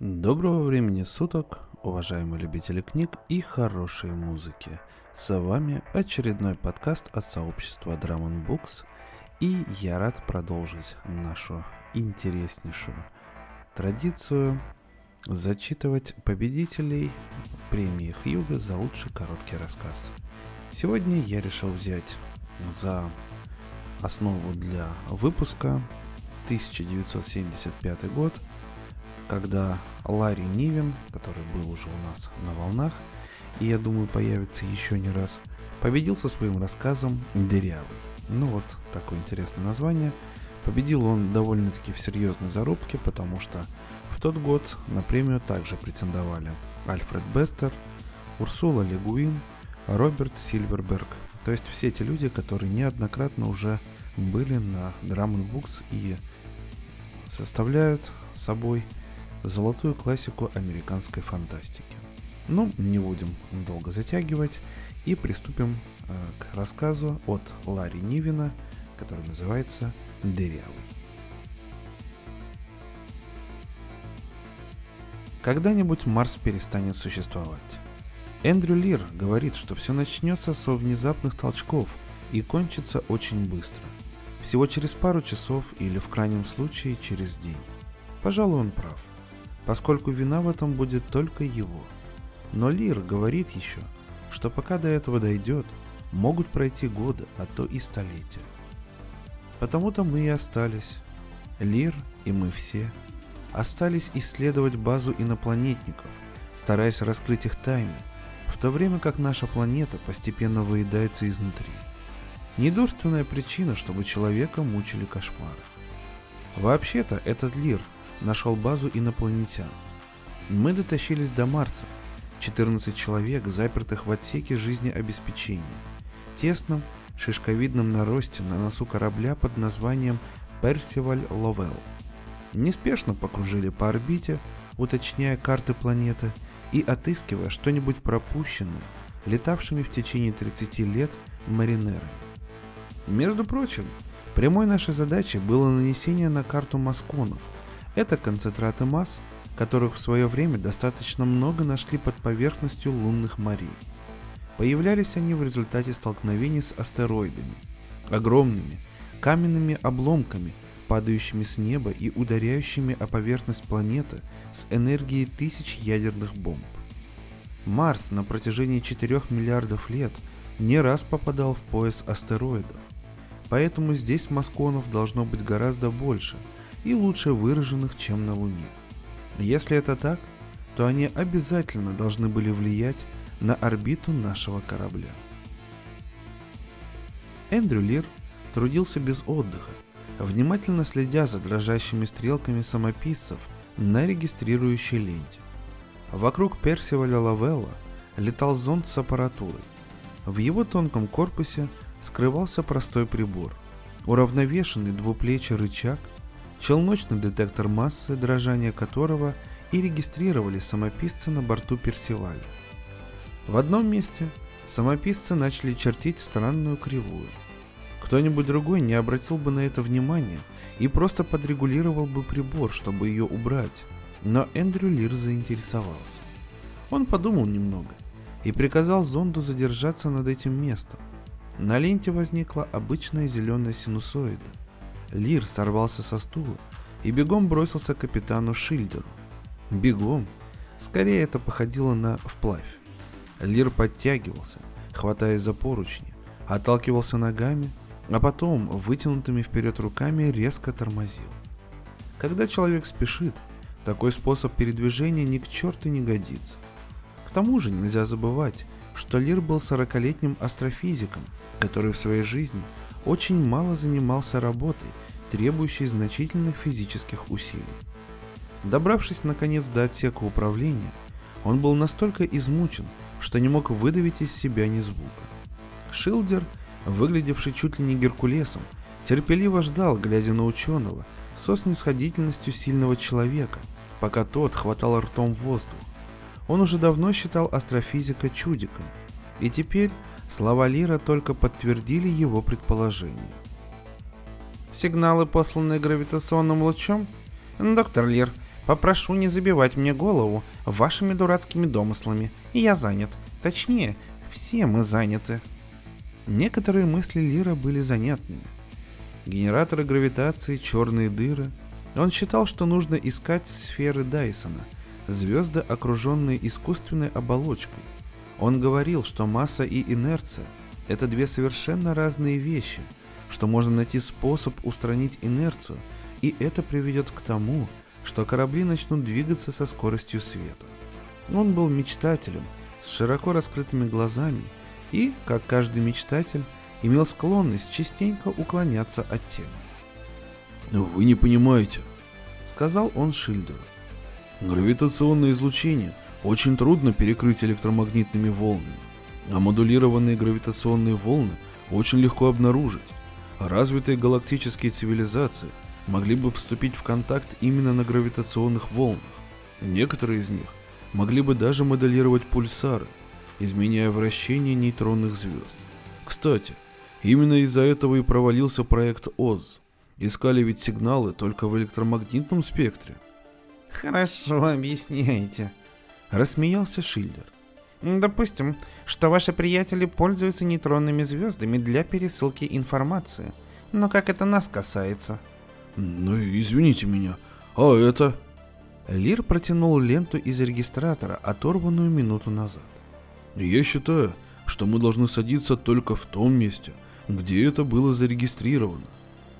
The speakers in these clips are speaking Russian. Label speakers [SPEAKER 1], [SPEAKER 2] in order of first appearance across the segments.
[SPEAKER 1] Доброго времени суток, уважаемые любители книг и хорошей музыки. С вами очередной подкаст от сообщества Drum Books, и я рад продолжить нашу интереснейшую традицию зачитывать победителей премии Хьюга за лучший короткий рассказ. Сегодня я решил взять за основу для выпуска 1975 год – когда Ларри Нивен, который был уже у нас на волнах, и я думаю появится еще не раз, победил со своим рассказом «Дырявый». Ну вот, такое интересное название. Победил он довольно-таки в серьезной зарубке, потому что в тот год на премию также претендовали Альфред Бестер, Урсула Легуин, Роберт Сильверберг. То есть все те люди, которые неоднократно уже были на Drum Books и составляют собой золотую классику американской фантастики. Ну, не будем долго затягивать и приступим э, к рассказу от Ларри Нивина, который называется «Дырявый». Когда-нибудь Марс перестанет существовать. Эндрю Лир говорит, что все начнется со внезапных толчков и кончится очень быстро. Всего через пару часов или в крайнем случае через день. Пожалуй, он прав поскольку вина в этом будет только его. Но Лир говорит еще, что пока до этого дойдет, могут пройти годы, а то и столетия. Потому-то мы и остались. Лир и мы все остались исследовать базу инопланетников, стараясь раскрыть их тайны, в то время как наша планета постепенно выедается изнутри. Недурственная причина, чтобы человека мучили кошмары. Вообще-то этот Лир – нашел базу инопланетян. Мы дотащились до Марса. 14 человек, запертых в отсеке жизнеобеспечения. Тесном, шишковидном наросте на носу корабля под названием Персиваль Ловел. Неспешно покружили по орбите, уточняя карты планеты и отыскивая что-нибудь пропущенное, летавшими в течение 30 лет маринерами. Между прочим, прямой нашей задачей было нанесение на карту масконов – это концентраты масс, которых в свое время достаточно много нашли под поверхностью лунных морей. Появлялись они в результате столкновений с астероидами, огромными каменными обломками, падающими с неба и ударяющими о поверхность планеты с энергией тысяч ядерных бомб. Марс на протяжении 4 миллиардов лет не раз попадал в пояс астероидов, поэтому здесь масконов должно быть гораздо больше – и лучше выраженных, чем на Луне. Если это так, то они обязательно должны были влиять на орбиту нашего корабля. Эндрю Лир трудился без отдыха, внимательно следя за дрожащими стрелками самописцев на регистрирующей ленте. Вокруг Персиваля Лавелла летал зонд с аппаратурой. В его тонком корпусе скрывался простой прибор, уравновешенный двуплечий рычаг – челночный детектор массы, дрожание которого и регистрировали самописцы на борту Персиваля. В одном месте самописцы начали чертить странную кривую. Кто-нибудь другой не обратил бы на это внимания и просто подрегулировал бы прибор, чтобы ее убрать, но Эндрю Лир заинтересовался. Он подумал немного и приказал зонду задержаться над этим местом. На ленте возникла обычная зеленая синусоида – Лир сорвался со стула и бегом бросился к капитану Шильдеру. Бегом. Скорее это походило на вплавь. Лир подтягивался, хватаясь за поручни, отталкивался ногами, а потом вытянутыми вперед руками резко тормозил. Когда человек спешит, такой способ передвижения ни к черту не годится. К тому же нельзя забывать, что Лир был 40-летним астрофизиком, который в своей жизни очень мало занимался работой, требующей значительных физических усилий. Добравшись наконец до отсека управления, он был настолько измучен, что не мог выдавить из себя ни звука. Шилдер, выглядевший чуть ли не Геркулесом, терпеливо ждал, глядя на ученого, со снисходительностью сильного человека, пока тот хватал ртом воздух. Он уже давно считал астрофизика чудиком, и теперь Слова Лира только подтвердили его предположение.
[SPEAKER 2] Сигналы, посланные гравитационным лучом? Доктор Лир,
[SPEAKER 1] Попрошу не забивать мне голову вашими дурацкими домыслами. Я занят. Точнее, все мы заняты. Некоторые мысли Лира были занятными. Генераторы гравитации, черные дыры. Он считал, что нужно искать сферы Дайсона, звезды, окруженные искусственной оболочкой. Он говорил, что масса и инерция – это две совершенно разные вещи, что можно найти способ устранить инерцию, и это приведет к тому, что корабли начнут двигаться со скоростью света. Он был мечтателем, с широко раскрытыми глазами – и, как каждый мечтатель, имел склонность частенько уклоняться от темы.
[SPEAKER 2] «Вы не понимаете», —
[SPEAKER 1] сказал он Шильдеру.
[SPEAKER 2] «Гравитационное излучение очень трудно перекрыть электромагнитными волнами, а модулированные гравитационные волны очень легко обнаружить. Развитые галактические цивилизации могли бы вступить в контакт именно на гравитационных волнах. Некоторые из них могли бы даже моделировать пульсары, изменяя вращение нейтронных звезд. Кстати, именно из-за этого и провалился проект ОЗ. Искали ведь сигналы только в электромагнитном спектре.
[SPEAKER 1] Хорошо объясняете. Рассмеялся Шиллер. Допустим, что ваши приятели пользуются нейтронными звездами для пересылки информации. Но как это нас касается?
[SPEAKER 2] Ну, извините меня. А это?
[SPEAKER 1] Лир протянул ленту из регистратора, оторванную минуту назад.
[SPEAKER 2] Я считаю, что мы должны садиться только в том месте, где это было зарегистрировано.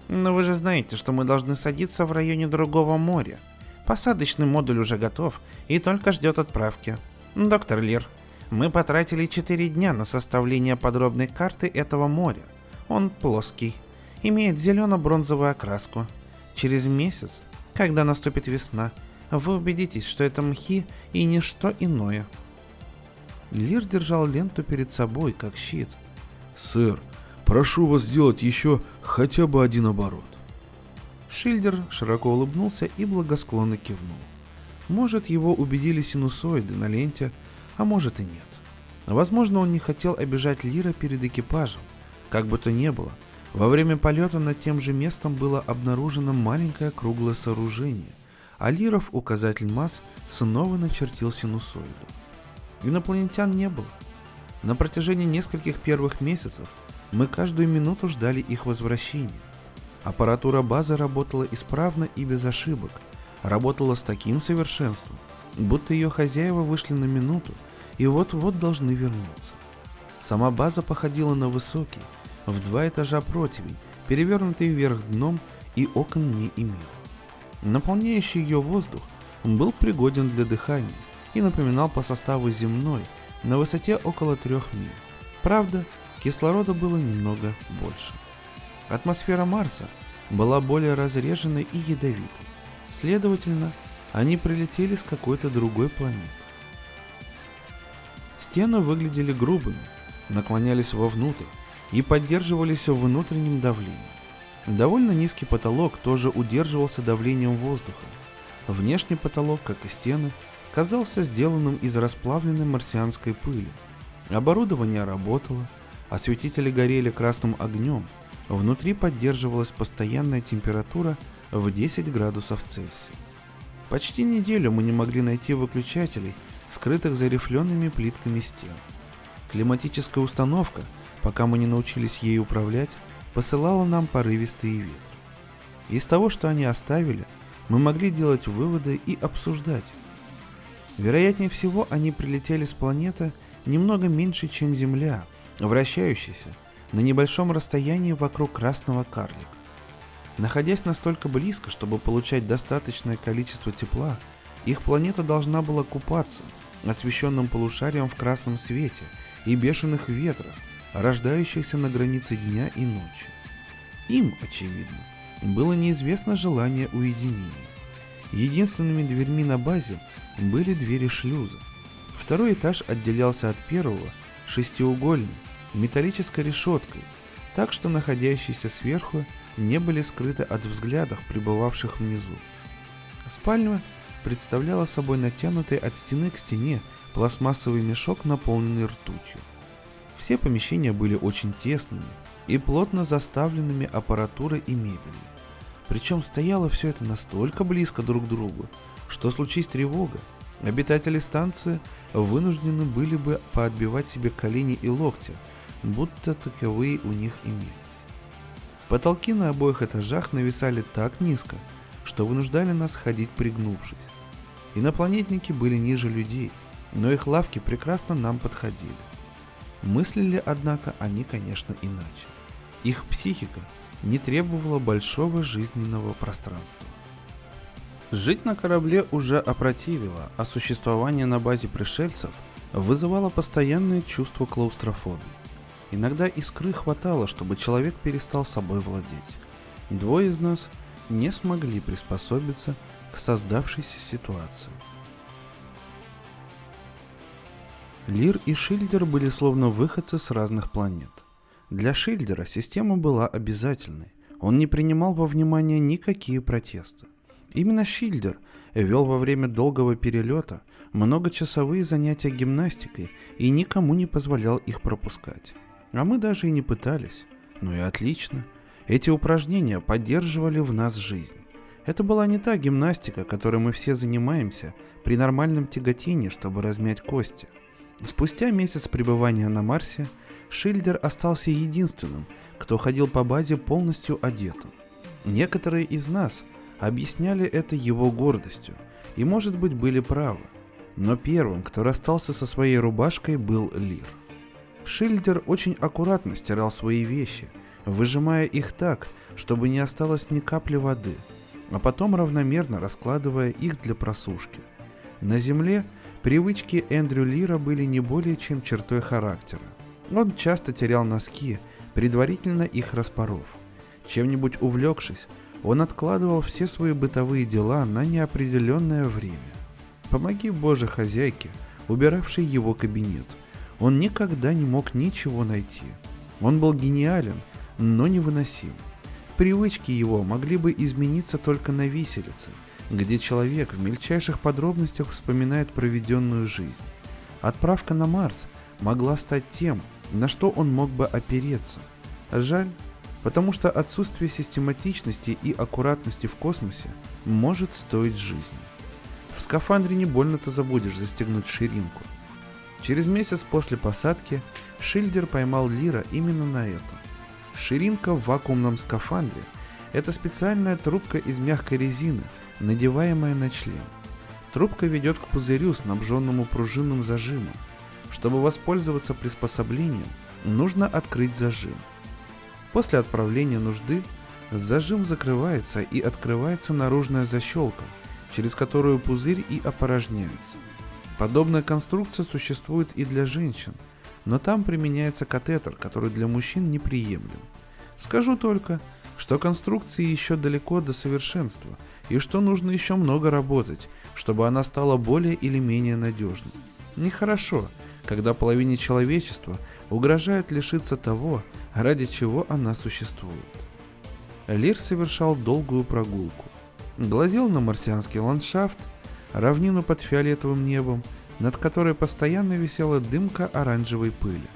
[SPEAKER 1] Но вы же знаете, что мы должны садиться в районе другого моря. Посадочный модуль уже готов и только ждет отправки. Доктор Лир, мы потратили 4 дня на составление подробной карты этого моря. Он плоский, имеет зелено-бронзовую окраску. Через месяц, когда наступит весна, вы убедитесь, что это мхи и ничто иное – Лир держал ленту перед собой, как щит.
[SPEAKER 2] «Сэр, прошу вас сделать еще хотя бы один оборот».
[SPEAKER 1] Шильдер широко улыбнулся и благосклонно кивнул. Может, его убедили синусоиды на ленте, а может и нет. Возможно, он не хотел обижать Лира перед экипажем. Как бы то ни было, во время полета над тем же местом было обнаружено маленькое круглое сооружение, а Лиров указатель масс снова начертил синусоиду. Инопланетян не было. На протяжении нескольких первых месяцев мы каждую минуту ждали их возвращения. Аппаратура базы работала исправно и без ошибок, работала с таким совершенством, будто ее хозяева вышли на минуту и вот-вот должны вернуться. Сама база походила на высокий, в два этажа противень, перевернутый вверх дном и окон не имел. Наполняющий ее воздух был пригоден для дыхания, и напоминал по составу земной, на высоте около трех миль. Правда, кислорода было немного больше. Атмосфера Марса была более разреженной и ядовитой. Следовательно, они прилетели с какой-то другой планеты. Стены выглядели грубыми, наклонялись вовнутрь и поддерживались в внутреннем давлении. Довольно низкий потолок тоже удерживался давлением воздуха. Внешний потолок, как и стены, казался сделанным из расплавленной марсианской пыли. Оборудование работало, осветители горели красным огнем, внутри поддерживалась постоянная температура в 10 градусов Цельсия. Почти неделю мы не могли найти выключателей, скрытых за рифлеными плитками стен. Климатическая установка, пока мы не научились ей управлять, посылала нам порывистые ветры. Из того, что они оставили, мы могли делать выводы и обсуждать, Вероятнее всего, они прилетели с планеты немного меньше, чем Земля, вращающейся на небольшом расстоянии вокруг красного карлика. Находясь настолько близко, чтобы получать достаточное количество тепла, их планета должна была купаться освещенным полушарием в красном свете и бешеных ветрах, рождающихся на границе дня и ночи. Им, очевидно, было неизвестно желание уединения. Единственными дверьми на базе были двери шлюза. Второй этаж отделялся от первого шестиугольной металлической решеткой, так что находящиеся сверху не были скрыты от взглядов пребывавших внизу. Спальня представляла собой натянутый от стены к стене пластмассовый мешок, наполненный ртутью. Все помещения были очень тесными и плотно заставленными аппаратурой и мебелью. Причем стояло все это настолько близко друг к другу, что случись тревога, обитатели станции вынуждены были бы поотбивать себе колени и локти, будто таковые у них имелись. Потолки на обоих этажах нависали так низко, что вынуждали нас ходить пригнувшись. Инопланетники были ниже людей, но их лавки прекрасно нам подходили. Мыслили, однако, они, конечно, иначе. Их психика не требовала большого жизненного пространства. Жить на корабле уже опротивило, а существование на базе пришельцев вызывало постоянное чувство клаустрофобии. Иногда искры хватало, чтобы человек перестал собой владеть. Двое из нас не смогли приспособиться к создавшейся ситуации. Лир и Шильдер были словно выходцы с разных планет. Для Шильдера система была обязательной. Он не принимал во внимание никакие протесты. Именно Шильдер вел во время долгого перелета многочасовые занятия гимнастикой и никому не позволял их пропускать. А мы даже и не пытались. Ну и отлично. Эти упражнения поддерживали в нас жизнь. Это была не та гимнастика, которой мы все занимаемся при нормальном тяготении, чтобы размять кости. Спустя месяц пребывания на Марсе Шильдер остался единственным, кто ходил по базе полностью одетым. Некоторые из нас объясняли это его гордостью, и, может быть, были правы. Но первым, кто расстался со своей рубашкой, был Лир. Шильдер очень аккуратно стирал свои вещи, выжимая их так, чтобы не осталось ни капли воды – а потом равномерно раскладывая их для просушки. На земле привычки Эндрю Лира были не более чем чертой характера. Он часто терял носки, предварительно их распоров. Чем-нибудь увлекшись, он откладывал все свои бытовые дела на неопределенное время. Помоги Боже хозяйке, убиравшей его кабинет. Он никогда не мог ничего найти. Он был гениален, но невыносим. Привычки его могли бы измениться только на виселице, где человек в мельчайших подробностях вспоминает проведенную жизнь. Отправка на Марс могла стать тем, на что он мог бы опереться. Жаль, потому что отсутствие систематичности и аккуратности в космосе может стоить жизни. В скафандре не больно-то забудешь застегнуть ширинку. Через месяц после посадки Шильдер поймал Лира именно на этом. Ширинка в вакуумном скафандре – это специальная трубка из мягкой резины, надеваемая на член. Трубка ведет к пузырю, снабженному пружинным зажимом. Чтобы воспользоваться приспособлением, нужно открыть зажим. После отправления нужды зажим закрывается и открывается наружная защелка, через которую пузырь и опорожняется. Подобная конструкция существует и для женщин – но там применяется катетер, который для мужчин неприемлем. Скажу только, что конструкции еще далеко до совершенства, и что нужно еще много работать, чтобы она стала более или менее надежной. Нехорошо, когда половине человечества угрожает лишиться того, ради чего она существует. Лир совершал долгую прогулку. Глазел на марсианский ландшафт, равнину под фиолетовым небом – над которой постоянно висела дымка оранжевой пыли.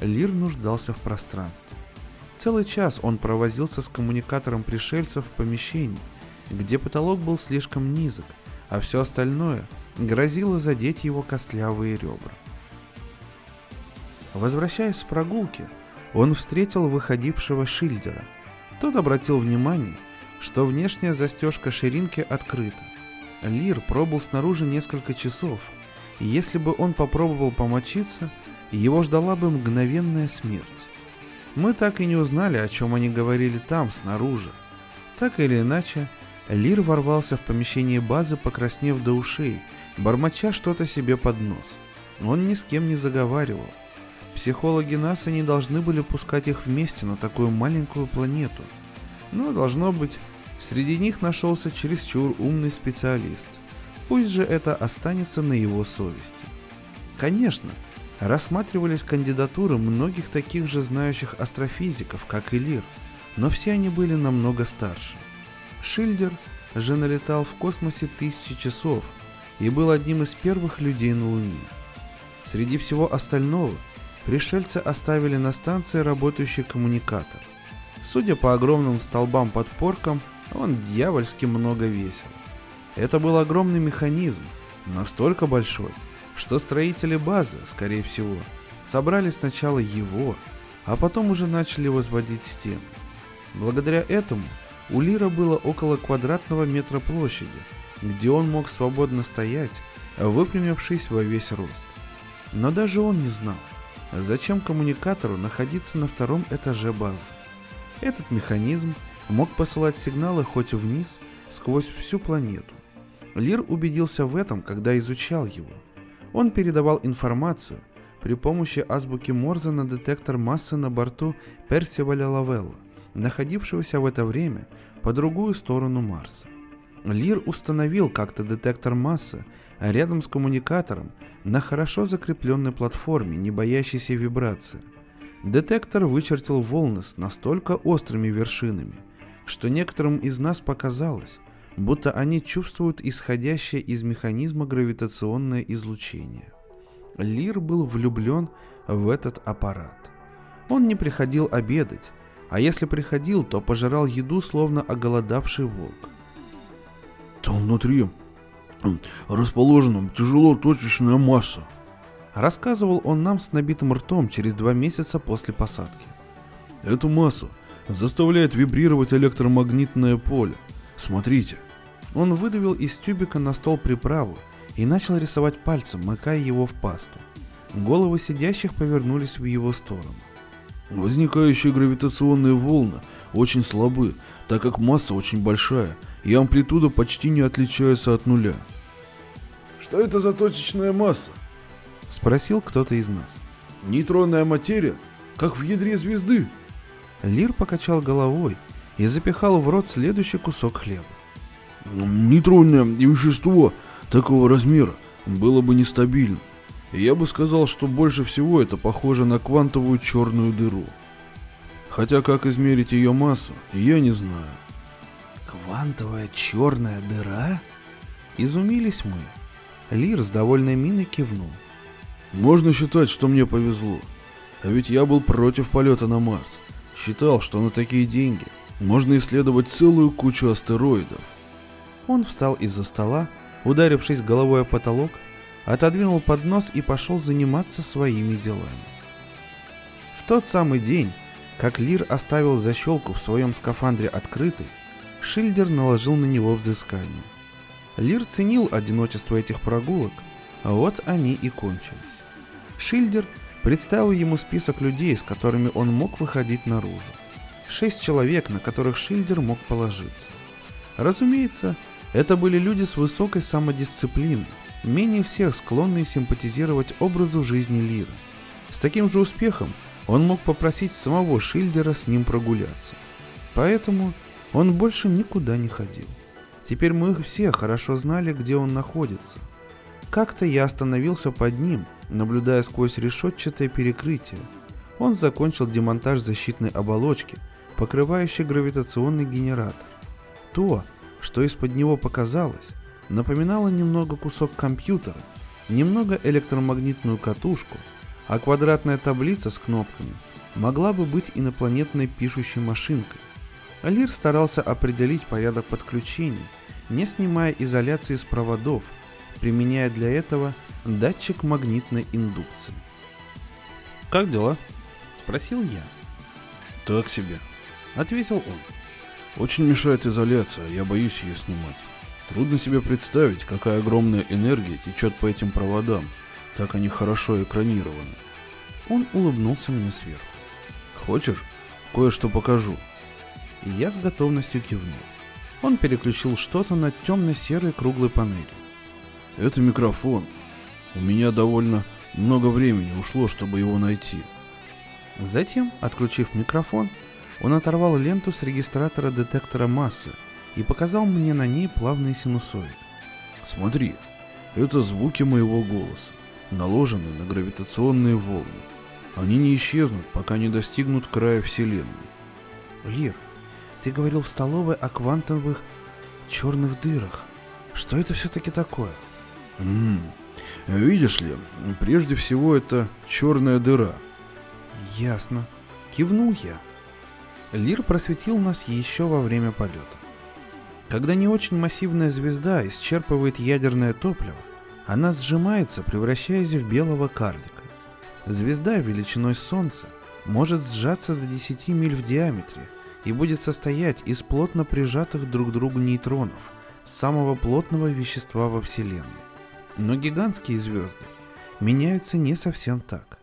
[SPEAKER 1] Лир нуждался в пространстве. Целый час он провозился с коммуникатором пришельцев в помещении, где потолок был слишком низок, а все остальное грозило задеть его костлявые ребра. Возвращаясь с прогулки, он встретил выходившего Шильдера. Тот обратил внимание, что внешняя застежка ширинки открыта. Лир пробыл снаружи несколько часов – если бы он попробовал помочиться, его ждала бы мгновенная смерть. Мы так и не узнали, о чем они говорили там, снаружи. Так или иначе, Лир ворвался в помещение базы, покраснев до ушей, бормоча что-то себе под нос. Он ни с кем не заговаривал. Психологи НАСА не должны были пускать их вместе на такую маленькую планету. Но, должно быть, среди них нашелся чересчур умный специалист – Пусть же это останется на его совести. Конечно, рассматривались кандидатуры многих таких же знающих астрофизиков, как и Лир, но все они были намного старше. Шильдер же налетал в космосе тысячи часов и был одним из первых людей на Луне. Среди всего остального пришельцы оставили на станции работающий коммуникатор. Судя по огромным столбам подпоркам, он дьявольски много весил. Это был огромный механизм, настолько большой, что строители базы, скорее всего, собрали сначала его, а потом уже начали возводить стены. Благодаря этому у Лира было около квадратного метра площади, где он мог свободно стоять, выпрямившись во весь рост. Но даже он не знал, зачем коммуникатору находиться на втором этаже базы. Этот механизм мог посылать сигналы хоть вниз, сквозь всю планету. Лир убедился в этом, когда изучал его. Он передавал информацию при помощи азбуки Морзе на детектор массы на борту Персиваля Лавелла, находившегося в это время по другую сторону Марса. Лир установил как-то детектор массы рядом с коммуникатором на хорошо закрепленной платформе, не боящейся вибрации. Детектор вычертил волны с настолько острыми вершинами, что некоторым из нас показалось, будто они чувствуют исходящее из механизма гравитационное излучение. Лир был влюблен в этот аппарат. Он не приходил обедать, а если приходил, то пожирал еду, словно оголодавший волк.
[SPEAKER 2] Там внутри расположена тяжело точечная масса.
[SPEAKER 1] Рассказывал он нам с набитым ртом через два месяца после посадки.
[SPEAKER 2] Эту массу заставляет вибрировать электромагнитное поле. Смотрите.
[SPEAKER 1] Он выдавил из тюбика на стол приправу и начал рисовать пальцем, макая его в пасту. Головы сидящих повернулись в его сторону.
[SPEAKER 2] Возникающие гравитационные волны очень слабы, так как масса очень большая – и амплитуда почти не отличается от нуля.
[SPEAKER 3] Что это за точечная масса?
[SPEAKER 1] Спросил кто-то из нас.
[SPEAKER 3] Нейтронная материя, как в ядре звезды.
[SPEAKER 1] Лир покачал головой и запихал в рот следующий кусок хлеба.
[SPEAKER 2] Нейтронное вещество такого размера было бы нестабильно. Я бы сказал, что больше всего это похоже на квантовую черную дыру. Хотя как измерить ее массу, я не знаю.
[SPEAKER 1] «Квантовая черная дыра?» Изумились мы. Лир с довольной миной кивнул.
[SPEAKER 2] «Можно считать, что мне повезло. А ведь я был против полета на Марс. Считал, что на такие деньги можно исследовать целую кучу астероидов».
[SPEAKER 1] Он встал из-за стола, ударившись головой о потолок, отодвинул поднос и пошел заниматься своими делами. В тот самый день, как Лир оставил защелку в своем скафандре открытой, Шильдер наложил на него взыскание. Лир ценил одиночество этих прогулок, а вот они и кончились. Шильдер представил ему список людей, с которыми он мог выходить наружу. Шесть человек, на которых Шильдер мог положиться. Разумеется, это были люди с высокой самодисциплиной, менее всех склонные симпатизировать образу жизни Лира. С таким же успехом он мог попросить самого Шильдера с ним прогуляться. Поэтому он больше никуда не ходил. Теперь мы все хорошо знали, где он находится. Как-то я остановился под ним, наблюдая сквозь решетчатое перекрытие. Он закончил демонтаж защитной оболочки, покрывающей гравитационный генератор. То, что из-под него показалось, напоминало немного кусок компьютера, немного электромагнитную катушку, а квадратная таблица с кнопками могла бы быть инопланетной пишущей машинкой. Алир старался определить порядок подключений, не снимая изоляции с проводов, применяя для этого датчик магнитной индукции. «Как дела?» – спросил я.
[SPEAKER 2] «Так себе», –
[SPEAKER 1] ответил он.
[SPEAKER 2] «Очень мешает изоляция, я боюсь ее снимать. Трудно себе представить, какая огромная энергия течет по этим проводам, так они хорошо экранированы».
[SPEAKER 1] Он улыбнулся мне сверху.
[SPEAKER 2] «Хочешь, кое-что покажу?»
[SPEAKER 1] и я с готовностью кивнул. Он переключил что-то на темно-серой круглой панели.
[SPEAKER 2] Это микрофон. У меня довольно много времени ушло, чтобы его найти.
[SPEAKER 1] Затем, отключив микрофон, он оторвал ленту с регистратора детектора массы и показал мне на ней плавные синусоиды.
[SPEAKER 2] Смотри, это звуки моего голоса, наложенные на гравитационные волны. Они не исчезнут, пока не достигнут края Вселенной.
[SPEAKER 1] Лир, ты говорил в столовой о квантовых черных дырах. Что это все-таки такое?
[SPEAKER 2] М -м, видишь ли, прежде всего это черная дыра.
[SPEAKER 1] Ясно. Кивнул я. Лир просветил нас еще во время полета. Когда не очень массивная звезда исчерпывает ядерное топливо, она сжимается, превращаясь в белого карлика. Звезда величиной Солнца может сжаться до 10 миль в диаметре и будет состоять из плотно прижатых друг к другу нейтронов, самого плотного вещества во Вселенной. Но гигантские звезды меняются не совсем так.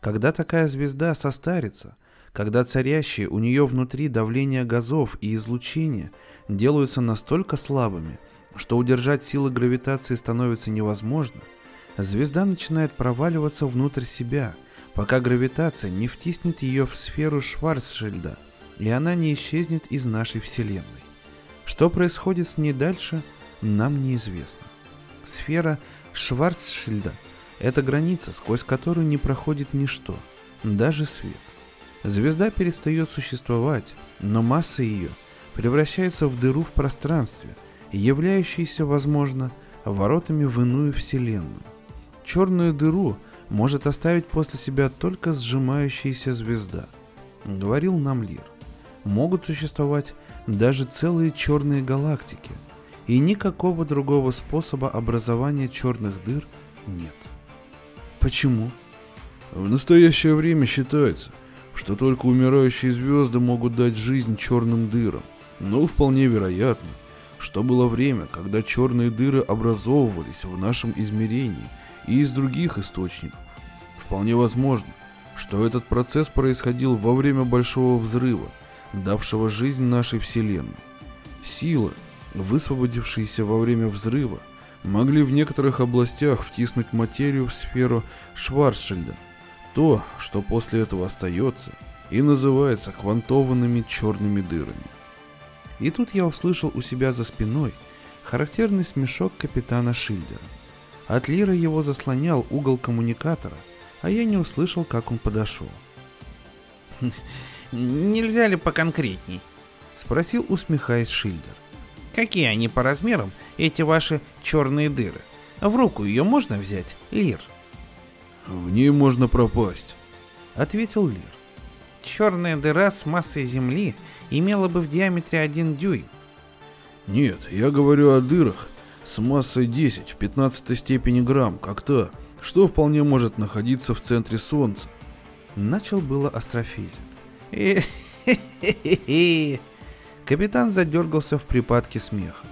[SPEAKER 1] Когда такая звезда состарится, когда царящие у нее внутри давление газов и излучения делаются настолько слабыми, что удержать силы гравитации становится невозможно, звезда начинает проваливаться внутрь себя, пока гравитация не втиснет ее в сферу Шварцшильда, и она не исчезнет из нашей Вселенной. Что происходит с ней дальше, нам неизвестно. Сфера Шварцшильда – это граница, сквозь которую не проходит ничто, даже свет. Звезда перестает существовать, но масса ее превращается в дыру в пространстве, являющуюся, возможно, воротами в иную вселенную. Черную дыру может оставить после себя только сжимающаяся звезда, говорил нам Лир. Могут существовать даже целые черные галактики, и никакого другого способа образования черных дыр нет. Почему?
[SPEAKER 2] В настоящее время считается, что только умирающие звезды могут дать жизнь черным дырам, но вполне вероятно, что было время, когда черные дыры образовывались в нашем измерении и из других источников. Вполне возможно, что этот процесс происходил во время Большого Взрыва, давшего жизнь нашей Вселенной. Силы, высвободившиеся во время взрыва, могли в некоторых областях втиснуть материю в сферу Шварцшильда – то, что после этого остается, и называется квантованными черными дырами.
[SPEAKER 1] И тут я услышал у себя за спиной характерный смешок капитана Шильдера. От Лира его заслонял угол коммуникатора, а я не услышал, как он подошел.
[SPEAKER 4] «Нельзя ли поконкретней?»
[SPEAKER 1] — спросил, усмехаясь Шильдер.
[SPEAKER 4] «Какие они по размерам, эти ваши черные дыры? В руку ее можно взять, Лир?»
[SPEAKER 2] В ней можно пропасть,
[SPEAKER 1] ответил Лир.
[SPEAKER 4] Черная дыра с массой Земли имела бы в диаметре один дюйм.
[SPEAKER 2] Нет, я говорю о дырах с массой 10 в 15 степени грамм, как та, что вполне может находиться в центре Солнца.
[SPEAKER 1] Начал было астрофизик. Капитан задергался в припадке смеха.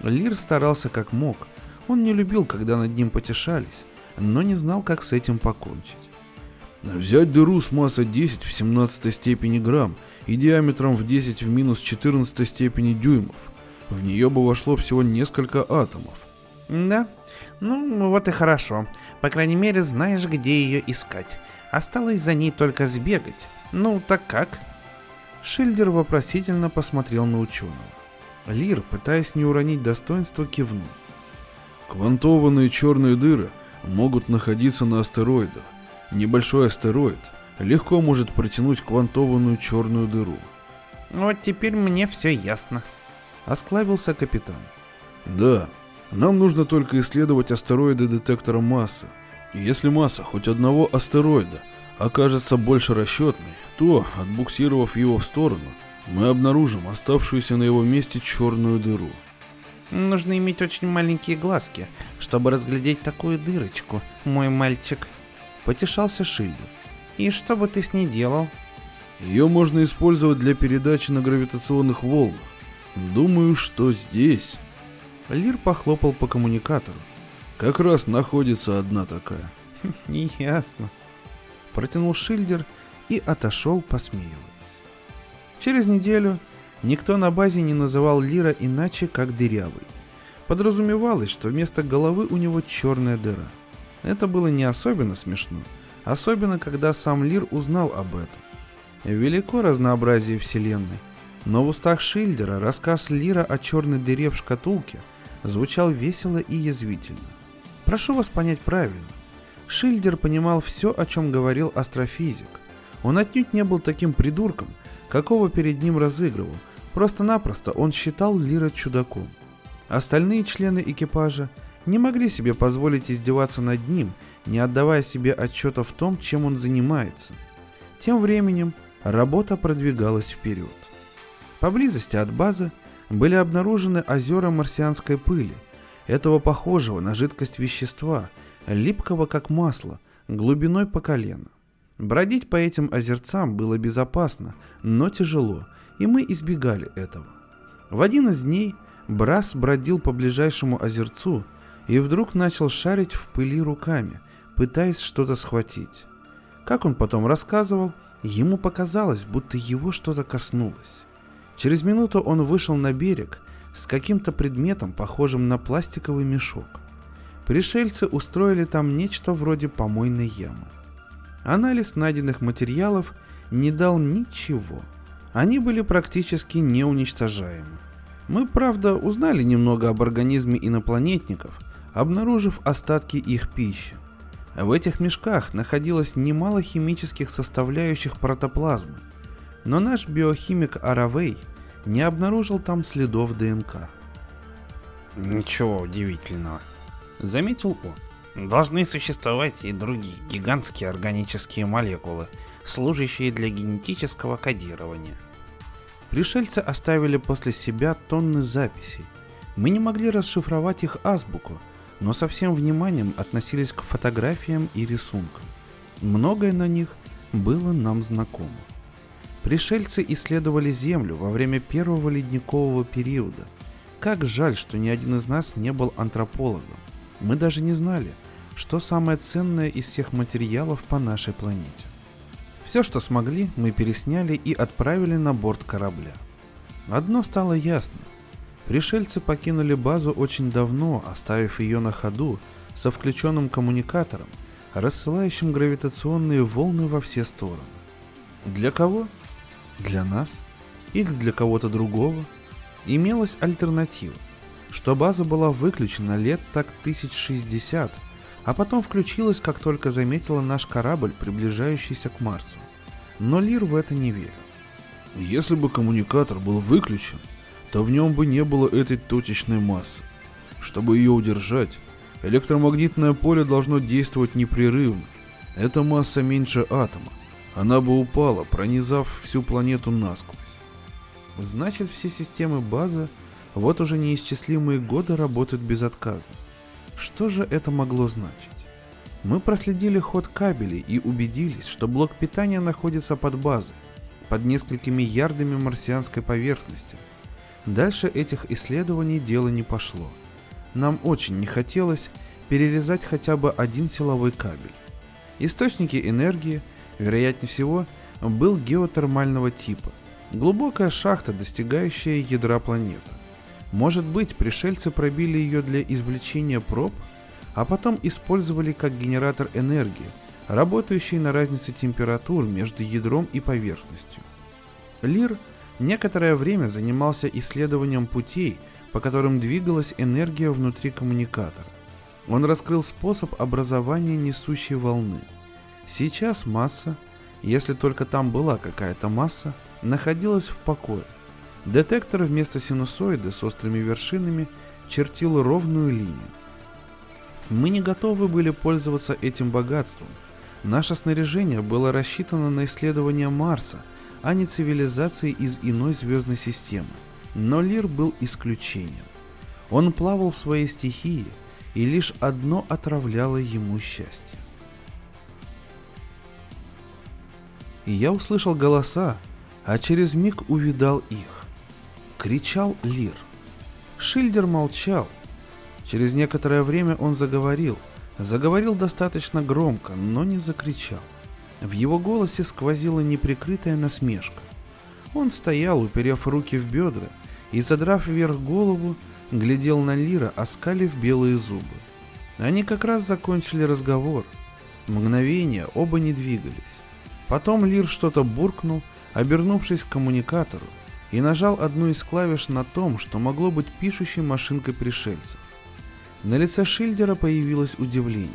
[SPEAKER 1] Лир старался как мог. Он не любил, когда над ним потешались, но не знал, как с этим покончить.
[SPEAKER 2] Взять дыру с массой 10 в 17 степени грамм и диаметром в 10 в минус 14 степени дюймов. В нее бы вошло всего несколько атомов.
[SPEAKER 4] Да, ну вот и хорошо. По крайней мере, знаешь, где ее искать. Осталось за ней только сбегать. Ну, так как?
[SPEAKER 1] Шильдер вопросительно посмотрел на ученого. Лир, пытаясь не уронить достоинство, кивнул.
[SPEAKER 2] Квантованные черные дыры могут находиться на астероидах. Небольшой астероид легко может протянуть квантованную черную дыру.
[SPEAKER 4] Вот теперь мне все ясно.
[SPEAKER 1] Осклабился капитан.
[SPEAKER 2] Да, нам нужно только исследовать астероиды детектора массы. И если масса хоть одного астероида окажется больше расчетной, то, отбуксировав его в сторону, мы обнаружим оставшуюся на его месте черную дыру.
[SPEAKER 4] Нужно иметь очень маленькие глазки, чтобы разглядеть такую дырочку, мой мальчик. Потешался Шильдер. И что бы ты с ней делал?
[SPEAKER 2] Ее можно использовать для передачи на гравитационных волнах. Думаю, что здесь.
[SPEAKER 1] Лир похлопал по коммуникатору.
[SPEAKER 2] Как раз находится одна такая.
[SPEAKER 1] Ясно. Протянул Шильдер и отошел, посмеиваясь. Через неделю Никто на базе не называл Лира иначе, как дырявый. Подразумевалось, что вместо головы у него черная дыра. Это было не особенно смешно, особенно когда сам Лир узнал об этом. Велико разнообразие вселенной, но в устах Шильдера рассказ Лира о черной дыре в шкатулке звучал весело и язвительно. Прошу вас понять правильно. Шильдер понимал все, о чем говорил астрофизик. Он отнюдь не был таким придурком, какого перед ним разыгрывал, Просто-напросто он считал Лира чудаком. Остальные члены экипажа не могли себе позволить издеваться над ним, не отдавая себе отчета в том, чем он занимается. Тем временем работа продвигалась вперед. Поблизости от базы были обнаружены озера марсианской пыли, этого похожего на жидкость вещества, липкого как масло, глубиной по колено. Бродить по этим озерцам было безопасно, но тяжело, и мы избегали этого. В один из дней Брас бродил по ближайшему озерцу и вдруг начал шарить в пыли руками, пытаясь что-то схватить. Как он потом рассказывал, ему показалось, будто его что-то коснулось. Через минуту он вышел на берег с каким-то предметом, похожим на пластиковый мешок. Пришельцы устроили там нечто вроде помойной ямы. Анализ найденных материалов не дал ничего. Они были практически неуничтожаемы. Мы, правда, узнали немного об организме инопланетников, обнаружив остатки их пищи. В этих мешках находилось немало химических составляющих протоплазмы, но наш биохимик Аравей не обнаружил там следов ДНК.
[SPEAKER 4] Ничего удивительного, заметил он. Должны существовать и другие гигантские органические молекулы, служащие для генетического кодирования –
[SPEAKER 1] Пришельцы оставили после себя тонны записей. Мы не могли расшифровать их азбуку, но со всем вниманием относились к фотографиям и рисункам. Многое на них было нам знакомо. Пришельцы исследовали Землю во время первого ледникового периода. Как жаль, что ни один из нас не был антропологом. Мы даже не знали, что самое ценное из всех материалов по нашей планете. Все, что смогли, мы пересняли и отправили на борт корабля. Одно стало ясно. Пришельцы покинули базу очень давно, оставив ее на ходу со включенным коммуникатором, рассылающим гравитационные волны во все стороны. Для кого? Для нас? Или для кого-то другого? Имелась альтернатива, что база была выключена лет так 1060 а потом включилась, как только заметила наш корабль, приближающийся к Марсу. Но Лир в это не верил.
[SPEAKER 2] Если бы коммуникатор был выключен, то в нем бы не было этой точечной массы. Чтобы ее удержать, электромагнитное поле должно действовать непрерывно. Эта масса меньше атома. Она бы упала, пронизав всю планету насквозь.
[SPEAKER 1] Значит, все системы базы вот уже неисчислимые годы работают безотказно. Что же это могло значить? Мы проследили ход кабелей и убедились, что блок питания находится под базой, под несколькими ярдами марсианской поверхности. Дальше этих исследований дело не пошло. Нам очень не хотелось перерезать хотя бы один силовой кабель. Источники энергии, вероятнее всего, был геотермального типа. Глубокая шахта, достигающая ядра планеты. Может быть, пришельцы пробили ее для извлечения проб, а потом использовали как генератор энергии, работающий на разнице температур между ядром и поверхностью. Лир некоторое время занимался исследованием путей, по которым двигалась энергия внутри коммуникатора. Он раскрыл способ образования несущей волны. Сейчас масса, если только там была какая-то масса, находилась в покое. Детектор вместо синусоида с острыми вершинами чертил ровную линию. Мы не готовы были пользоваться этим богатством. Наше снаряжение было рассчитано на исследование Марса, а не цивилизации из иной звездной системы. Но Лир был исключением. Он плавал в своей стихии, и лишь одно отравляло ему счастье. И я услышал голоса, а через миг увидал их кричал Лир. Шильдер молчал. Через некоторое время он заговорил. Заговорил достаточно громко, но не закричал. В его голосе сквозила неприкрытая насмешка. Он стоял, уперев руки в бедра, и, задрав вверх голову, глядел на Лира, оскалив белые зубы. Они как раз закончили разговор. Мгновение оба не двигались. Потом Лир что-то буркнул, обернувшись к коммуникатору, и нажал одну из клавиш на том, что могло быть пишущей машинкой пришельцев. На лице Шильдера появилось удивление.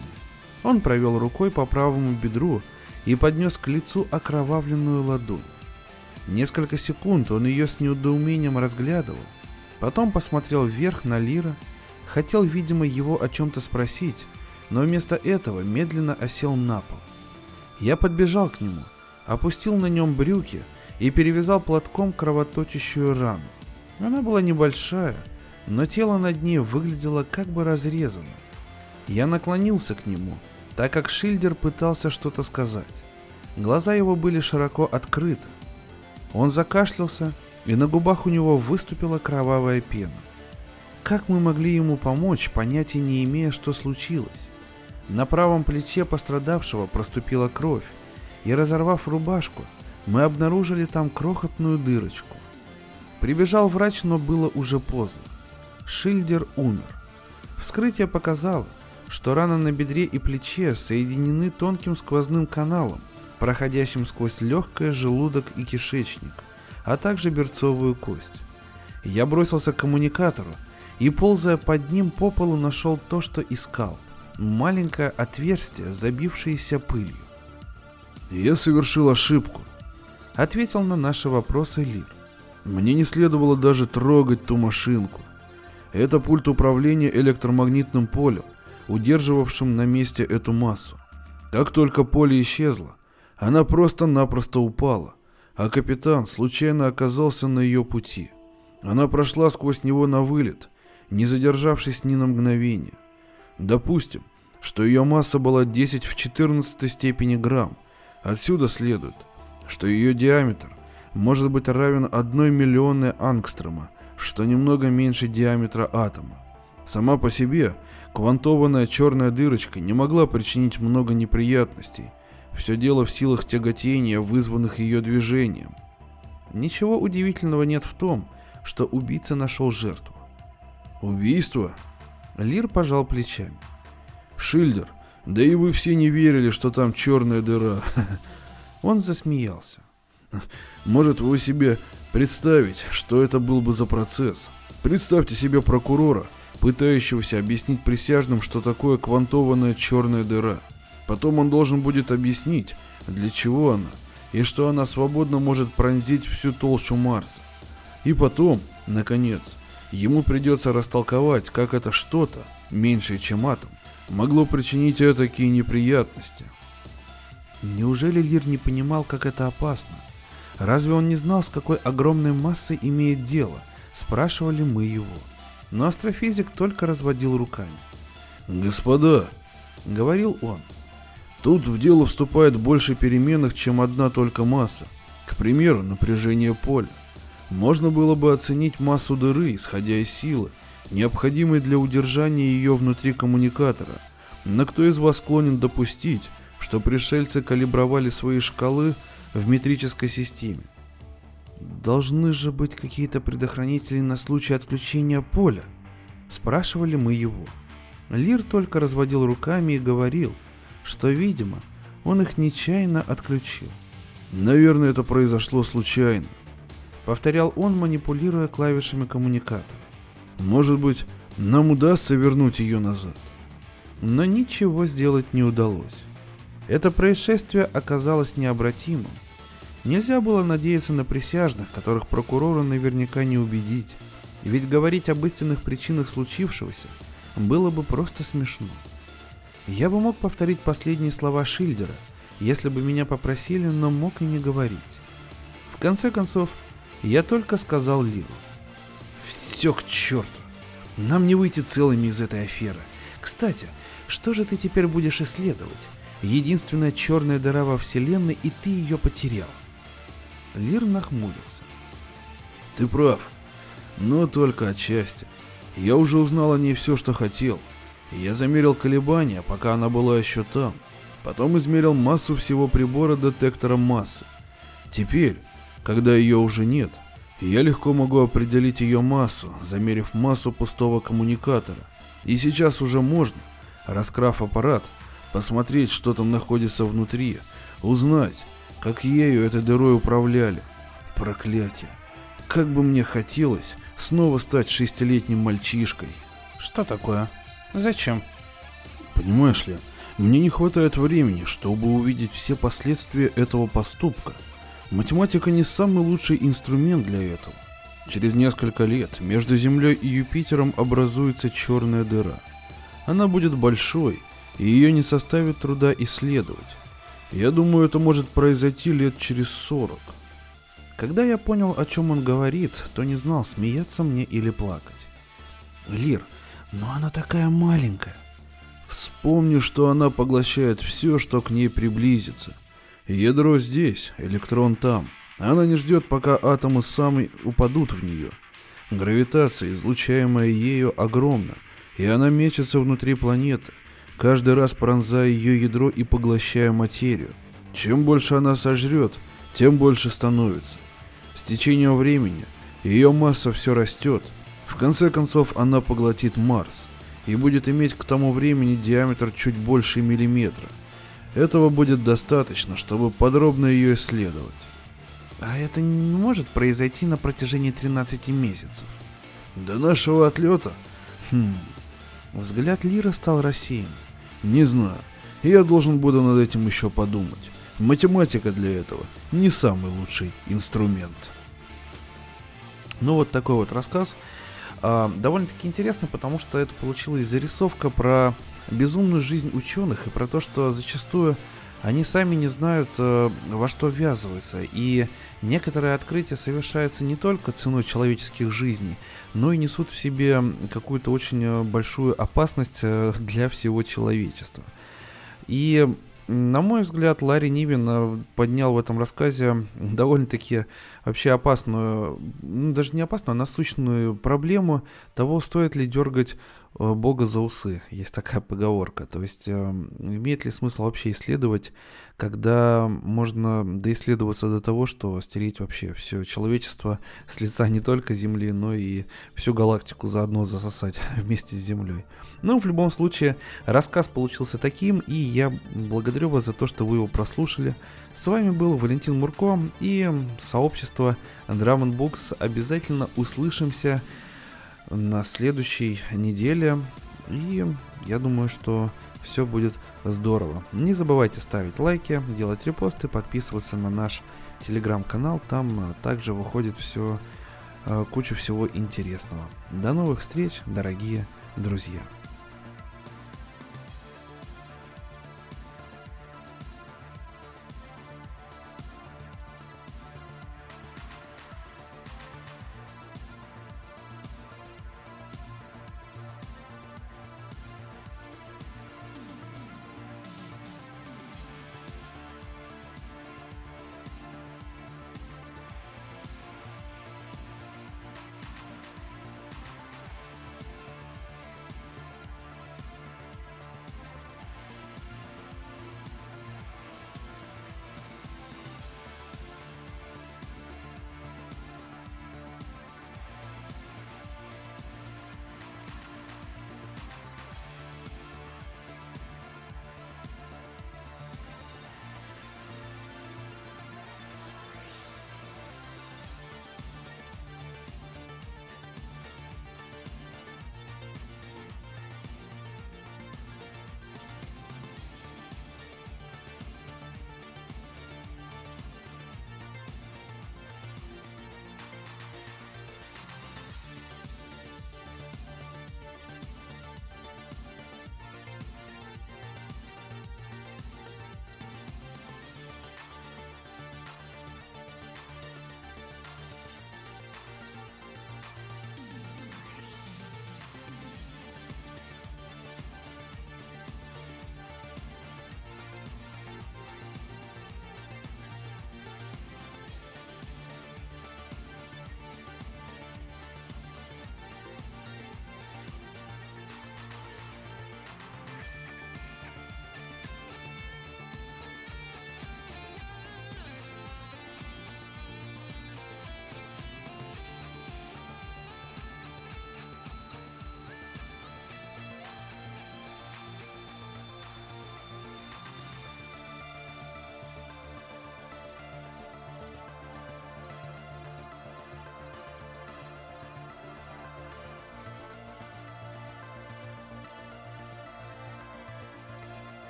[SPEAKER 1] Он провел рукой по правому бедру и поднес к лицу окровавленную ладонь. Несколько секунд он ее с неудоумением разглядывал, потом посмотрел вверх на Лира, хотел, видимо, его о чем-то спросить, но вместо этого медленно осел на пол. Я подбежал к нему, опустил на нем брюки и перевязал платком кровоточащую рану. Она была небольшая, но тело над ней выглядело как бы разрезанным. Я наклонился к нему, так как Шильдер пытался что-то сказать. Глаза его были широко открыты. Он закашлялся, и на губах у него выступила кровавая пена. Как мы могли ему помочь, понятия не имея, что случилось? На правом плече пострадавшего проступила кровь, и разорвав рубашку, мы обнаружили там крохотную дырочку. Прибежал врач, но было уже поздно. Шильдер умер. Вскрытие показало, что раны на бедре и плече соединены тонким сквозным каналом, проходящим сквозь легкое желудок и кишечник, а также берцовую кость. Я бросился к коммуникатору и, ползая под ним по полу, нашел то, что искал. Маленькое отверстие, забившееся пылью.
[SPEAKER 3] «Я совершил ошибку», —
[SPEAKER 1] ответил на наши вопросы Лир.
[SPEAKER 3] «Мне не следовало даже трогать ту машинку. Это пульт управления электромагнитным полем, удерживавшим на месте эту массу. Как только поле исчезло, она просто-напросто упала, а капитан случайно оказался на ее пути. Она прошла сквозь него на вылет, не задержавшись ни на мгновение. Допустим, что ее масса была 10 в 14 степени грамм. Отсюда следует, что ее диаметр может быть равен 1 миллионной ангстрома, что немного меньше диаметра атома. Сама по себе квантованная черная дырочка не могла причинить много неприятностей. Все дело в силах тяготения, вызванных ее движением.
[SPEAKER 1] Ничего удивительного нет в том, что убийца нашел жертву.
[SPEAKER 3] Убийство?
[SPEAKER 1] Лир пожал плечами.
[SPEAKER 3] Шильдер, да и вы все не верили, что там черная дыра.
[SPEAKER 1] Он засмеялся.
[SPEAKER 3] Может, вы себе представить, что это был бы за процесс? Представьте себе прокурора, пытающегося объяснить присяжным, что такое квантованная черная дыра. Потом он должен будет объяснить, для чего она, и что она свободно может пронзить всю толщу Марса. И потом, наконец, ему придется растолковать, как это что-то, меньшее чем атом, могло причинить такие неприятности.
[SPEAKER 1] Неужели Лир не понимал, как это опасно? Разве он не знал, с какой огромной массой имеет дело? Спрашивали мы его. Но астрофизик только разводил руками.
[SPEAKER 3] «Господа», — говорил он, — «тут в дело вступает больше переменных, чем одна только масса. К примеру, напряжение поля. Можно было бы оценить массу дыры, исходя из силы, необходимой для удержания ее внутри коммуникатора. Но кто из вас склонен допустить, что пришельцы калибровали свои шкалы в метрической системе?
[SPEAKER 1] Должны же быть какие-то предохранители на случай отключения поля. Спрашивали мы его. Лир только разводил руками и говорил, что, видимо, он их нечаянно отключил.
[SPEAKER 3] Наверное, это произошло случайно.
[SPEAKER 1] Повторял он, манипулируя клавишами коммуникатора.
[SPEAKER 3] Может быть, нам удастся вернуть ее назад.
[SPEAKER 1] Но ничего сделать не удалось. Это происшествие оказалось необратимым. Нельзя было надеяться на присяжных, которых прокурора наверняка не убедить. Ведь говорить об истинных причинах случившегося было бы просто смешно. Я бы мог повторить последние слова Шильдера, если бы меня попросили, но мог и не говорить. В конце концов, я только сказал Лиру. Все к черту. Нам не выйти целыми из этой аферы. Кстати, что же ты теперь будешь исследовать? Единственная черная дыра во Вселенной, и ты ее потерял. Лир нахмурился.
[SPEAKER 3] Ты прав, но только отчасти. Я уже узнал о ней все, что хотел. Я замерил колебания, пока она была еще там. Потом измерил массу всего прибора детектором массы. Теперь, когда ее уже нет, я легко могу определить ее массу, замерив массу пустого коммуникатора. И сейчас уже можно, раскрав аппарат, посмотреть, что там находится внутри, узнать, как ею этой дырой управляли. Проклятие. Как бы мне хотелось снова стать шестилетним мальчишкой.
[SPEAKER 1] Что такое? Зачем?
[SPEAKER 3] Понимаешь ли, мне не хватает времени, чтобы увидеть все последствия этого поступка – Математика не самый лучший инструмент для этого. Через несколько лет между Землей и Юпитером образуется черная дыра. Она будет большой, и ее не составит труда исследовать. Я думаю, это может произойти лет через 40.
[SPEAKER 1] Когда я понял, о чем он говорит, то не знал, смеяться мне или плакать. Лир, но она такая маленькая.
[SPEAKER 3] Вспомни, что она поглощает все, что к ней приблизится. Ядро здесь, электрон там. Она не ждет, пока атомы сами упадут в нее. Гравитация, излучаемая ею, огромна, и она мечется внутри планеты, каждый раз пронзая ее ядро и поглощая материю. Чем больше она сожрет, тем больше становится. С течением времени ее масса все растет. В конце концов она поглотит Марс и будет иметь к тому времени диаметр чуть больше миллиметра. Этого будет достаточно, чтобы подробно ее исследовать.
[SPEAKER 1] А это не может произойти на протяжении 13 месяцев.
[SPEAKER 3] До нашего отлета?
[SPEAKER 1] Хм. Взгляд Лира стал рассеян.
[SPEAKER 3] Не знаю. Я должен буду над этим еще подумать. Математика для этого не самый лучший инструмент.
[SPEAKER 1] Ну вот такой вот рассказ. А, довольно-таки интересно, потому что это получилась зарисовка про безумную жизнь ученых и про то, что зачастую они сами не знают, э, во что ввязываются. И некоторые открытия совершаются не только ценой человеческих жизней, но и несут в себе какую-то очень э, большую опасность э, для всего человечества. И на мой взгляд, Ларри Нивин поднял в этом рассказе довольно-таки вообще опасную, ну даже не опасную, а насущную проблему того, стоит ли дергать Э, Бога за усы. Есть такая поговорка. То есть, э, имеет ли смысл вообще исследовать, когда можно доисследоваться до того, что стереть вообще все человечество с лица не только Земли, но и всю галактику заодно засосать вместе с Землей. Но в любом случае, рассказ получился таким, и я благодарю вас за то, что вы его прослушали. С вами был Валентин Мурко и сообщество Drum Books. Обязательно услышимся на следующей неделе. И я думаю, что все будет здорово. Не забывайте ставить лайки, делать репосты, подписываться на наш телеграм-канал. Там э, также выходит все, э, куча всего интересного. До новых встреч, дорогие друзья.